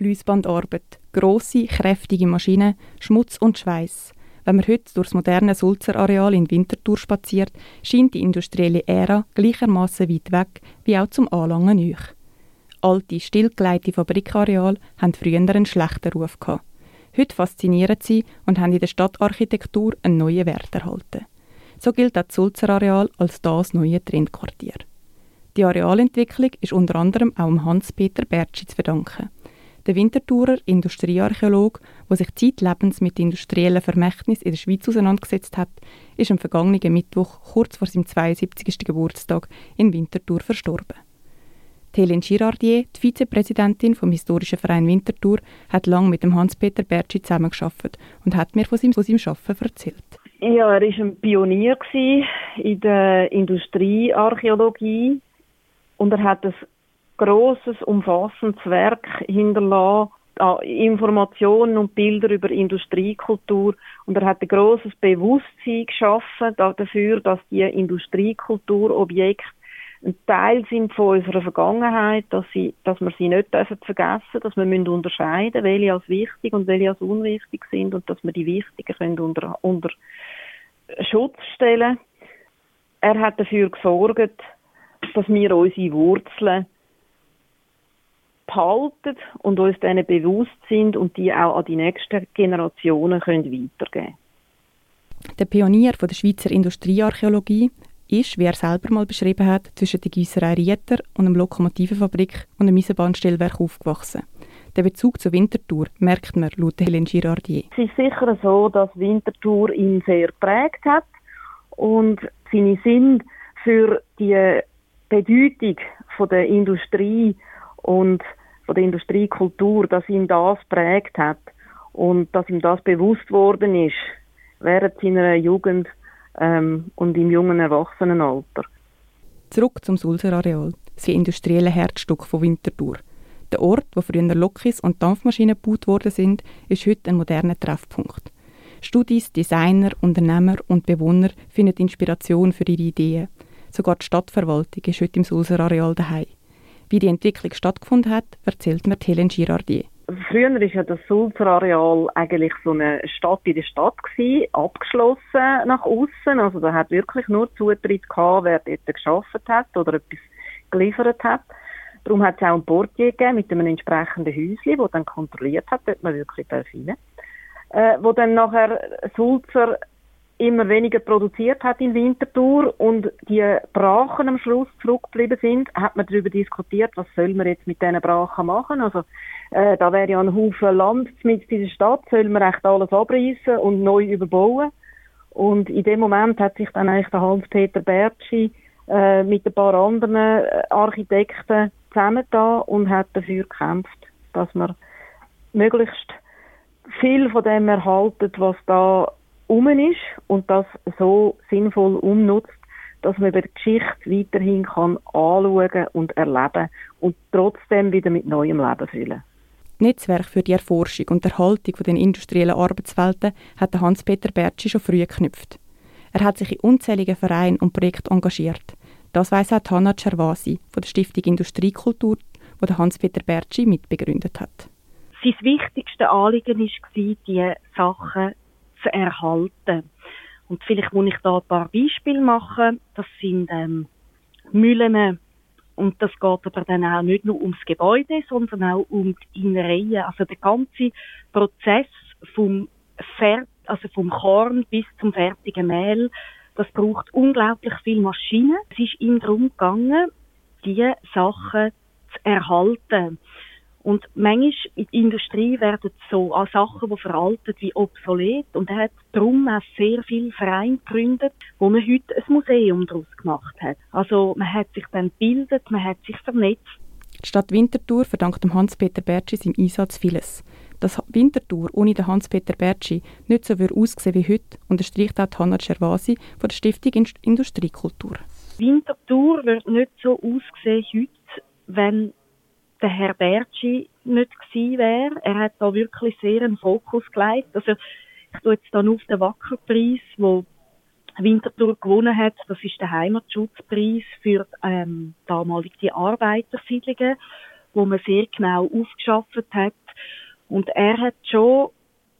Fließbandarbeit, grosse, kräftige Maschinen, Schmutz und Schweiß. Wenn man heute durch das moderne Sulzer-Areal in Winterthur spaziert, scheint die industrielle Ära gleichermaßen weit weg wie auch zum Anlangen neu. Alte, stillgelegte Fabrikareale haben früher einen schlechten Ruf gehabt. Heute faszinieren sie und haben in der Stadtarchitektur einen neuen Wert erhalten. So gilt das Sulzer Areal als das neue Trendquartier. Die Arealentwicklung ist unter anderem auch Hans-Peter Bertschi zu verdanken. Der Winterthurer Industriearchäolog, der sich zeitlebens mit industriellen Vermächtnissen in der Schweiz auseinandergesetzt hat, ist am vergangenen Mittwoch kurz vor seinem 72. Geburtstag in Winterthur verstorben. Hélène Girardier, die Vizepräsidentin vom Historischen Verein Winterthur, hat lange mit dem Hans-Peter Bertschi zusammengearbeitet und hat mir von seinem, von seinem Arbeiten erzählt. Ja, er war ein Pionier in der Industriearchäologie und er hat ein grosses, umfassendes Werk hinterlassen Informationen und Bilder über Industriekultur. Und er hat ein grosses Bewusstsein geschaffen dafür, dass die Industriekulturobjekte ein Teil sind von unserer Vergangenheit, dass, sie, dass wir sie nicht dürfen vergessen dass wir müssen unterscheiden welche als wichtig und welche als unwichtig sind und dass wir die wichtigen können unter, unter Schutz stellen. Er hat dafür gesorgt, dass wir unsere Wurzeln behalten und uns denen bewusst sind und die auch an die nächsten Generationen können weitergeben Der Pionier von der Schweizer Industriearchäologie ist, wie er selber mal beschrieben hat, zwischen der Gießerei Rieter und einer Lokomotivenfabrik und einem Eisenbahnstellwerk aufgewachsen. Der Bezug zur Winterthur merkt man laut Hélène Girardier. Es ist sicher so, dass Winterthur ihn sehr prägt hat und seine Sinn für die Bedeutung von der Industrie und von der Industriekultur, dass ihn das prägt hat und dass ihm das bewusst worden ist während seiner Jugend ähm, und im jungen Erwachsenenalter. Zurück zum Sulzer-Areal, das industrielle Herzstück von Winterthur. Der Ort, wo früher Lokis und Dampfmaschinen gebaut worden sind, ist heute ein moderner Treffpunkt. Studis, Designer, Unternehmer und Bewohner finden Inspiration für ihre Ideen. Sogar die Stadtverwaltung ist heute im Sulzer-Areal daheim. Wie die Entwicklung stattgefunden hat, erzählt mir Helen Girardier. Früher war ja das Sulzer-Areal eigentlich so eine Stadt in der Stadt gewesen, abgeschlossen nach außen. Also da hat wirklich nur Zutritt gehabt, wer dort geschafft hat oder etwas geliefert hat. Darum hat es auch ein Portier gegeben mit einem entsprechenden Häuschen, das dann kontrolliert hat, dort man wirklich rein äh, wo dann nachher Sulzer immer weniger produziert hat in Winterthur und die Brachen am Schluss zurückgeblieben sind, hat man darüber diskutiert, was soll man jetzt mit diesen Brachen machen. Also äh, da wäre ja ein Haufen Land mit dieser Stadt, soll man echt alles abreißen und neu überbauen. Und in dem Moment hat sich dann eigentlich der Hans-Peter Bertschi äh, mit ein paar anderen äh, Architekten zusammengetan und hat dafür gekämpft, dass man möglichst viel von dem erhalten, was da um ist und das so sinnvoll umnutzt, dass man über die Geschichte weiterhin kann anschauen und erleben und trotzdem wieder mit neuem Leben füllen. Netzwerk für die Erforschung und Erhaltung der industriellen Arbeitswelten hat Hans-Peter Bertschi schon früh geknüpft. Er hat sich in unzähligen Vereinen und Projekten engagiert. Das weiss auch Hanna Cervasi von der Stiftung Industriekultur, wo Hans-Peter Bertschi mitbegründet hat. Sein wichtigste Anliegen war, diese Sachen zu erhalten. Und vielleicht muss ich da ein paar Beispiele machen. Das sind ähm, Mühlen, und das geht aber dann auch nicht nur ums Gebäude, sondern auch um die Innereien. Also der ganze Prozess vom Fer also vom Korn bis zum fertigen Mehl, das braucht unglaublich viel Maschinen. Es ist ihm darum gegangen, diese Sachen zu erhalten. Und manchmal in der Industrie werden so an Sachen, die veraltet wie obsolet. Und er hat darum auch sehr viele Vereine gegründet, wo man heute ein Museum daraus gemacht hat. Also man hat sich dann gebildet, man hat sich vernetzt. Die Stadt Winterthur verdankt dem Hans-Peter Bertschi seinem Einsatz vieles. Dass Winterthur ohne den Hans-Peter Bertschi nicht so würde aussehen wie heute, unterstreicht auch Hanna Cervasi von der Stiftung Industriekultur. Winterthur wird nicht so aussehen heute, wenn der Herr Bertschi nicht gewesen wäre. Er hat da wirklich sehr einen Fokus gelegt. Also, ich tue jetzt dann auf den Wackerpreis, wo Winterthur gewonnen hat. Das ist der Heimatschutzpreis für ähm, damalig die Arbeitersiedlungen. wo man sehr genau aufgeschafft hat. Und er hat schon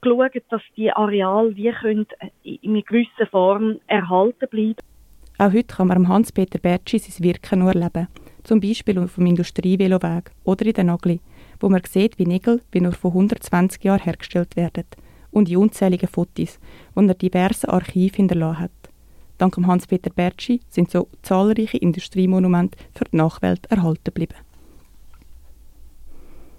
geschaut, dass die Areale wie können in einer gewissen Form erhalten bleiben. Auch heute kann man Hans-Peter Bertschi sein Wirken nur erleben. Zum Beispiel auf dem Industrieveloweg oder in den Nagli, wo man sieht, wie Nägel wie nur vor 120 Jahren hergestellt werden. Und die unzähligen Fotos, die er diverse Archive hinterlassen hat. Dank Hans-Peter Bertschi sind so zahlreiche Industriemonumente für die Nachwelt erhalten geblieben.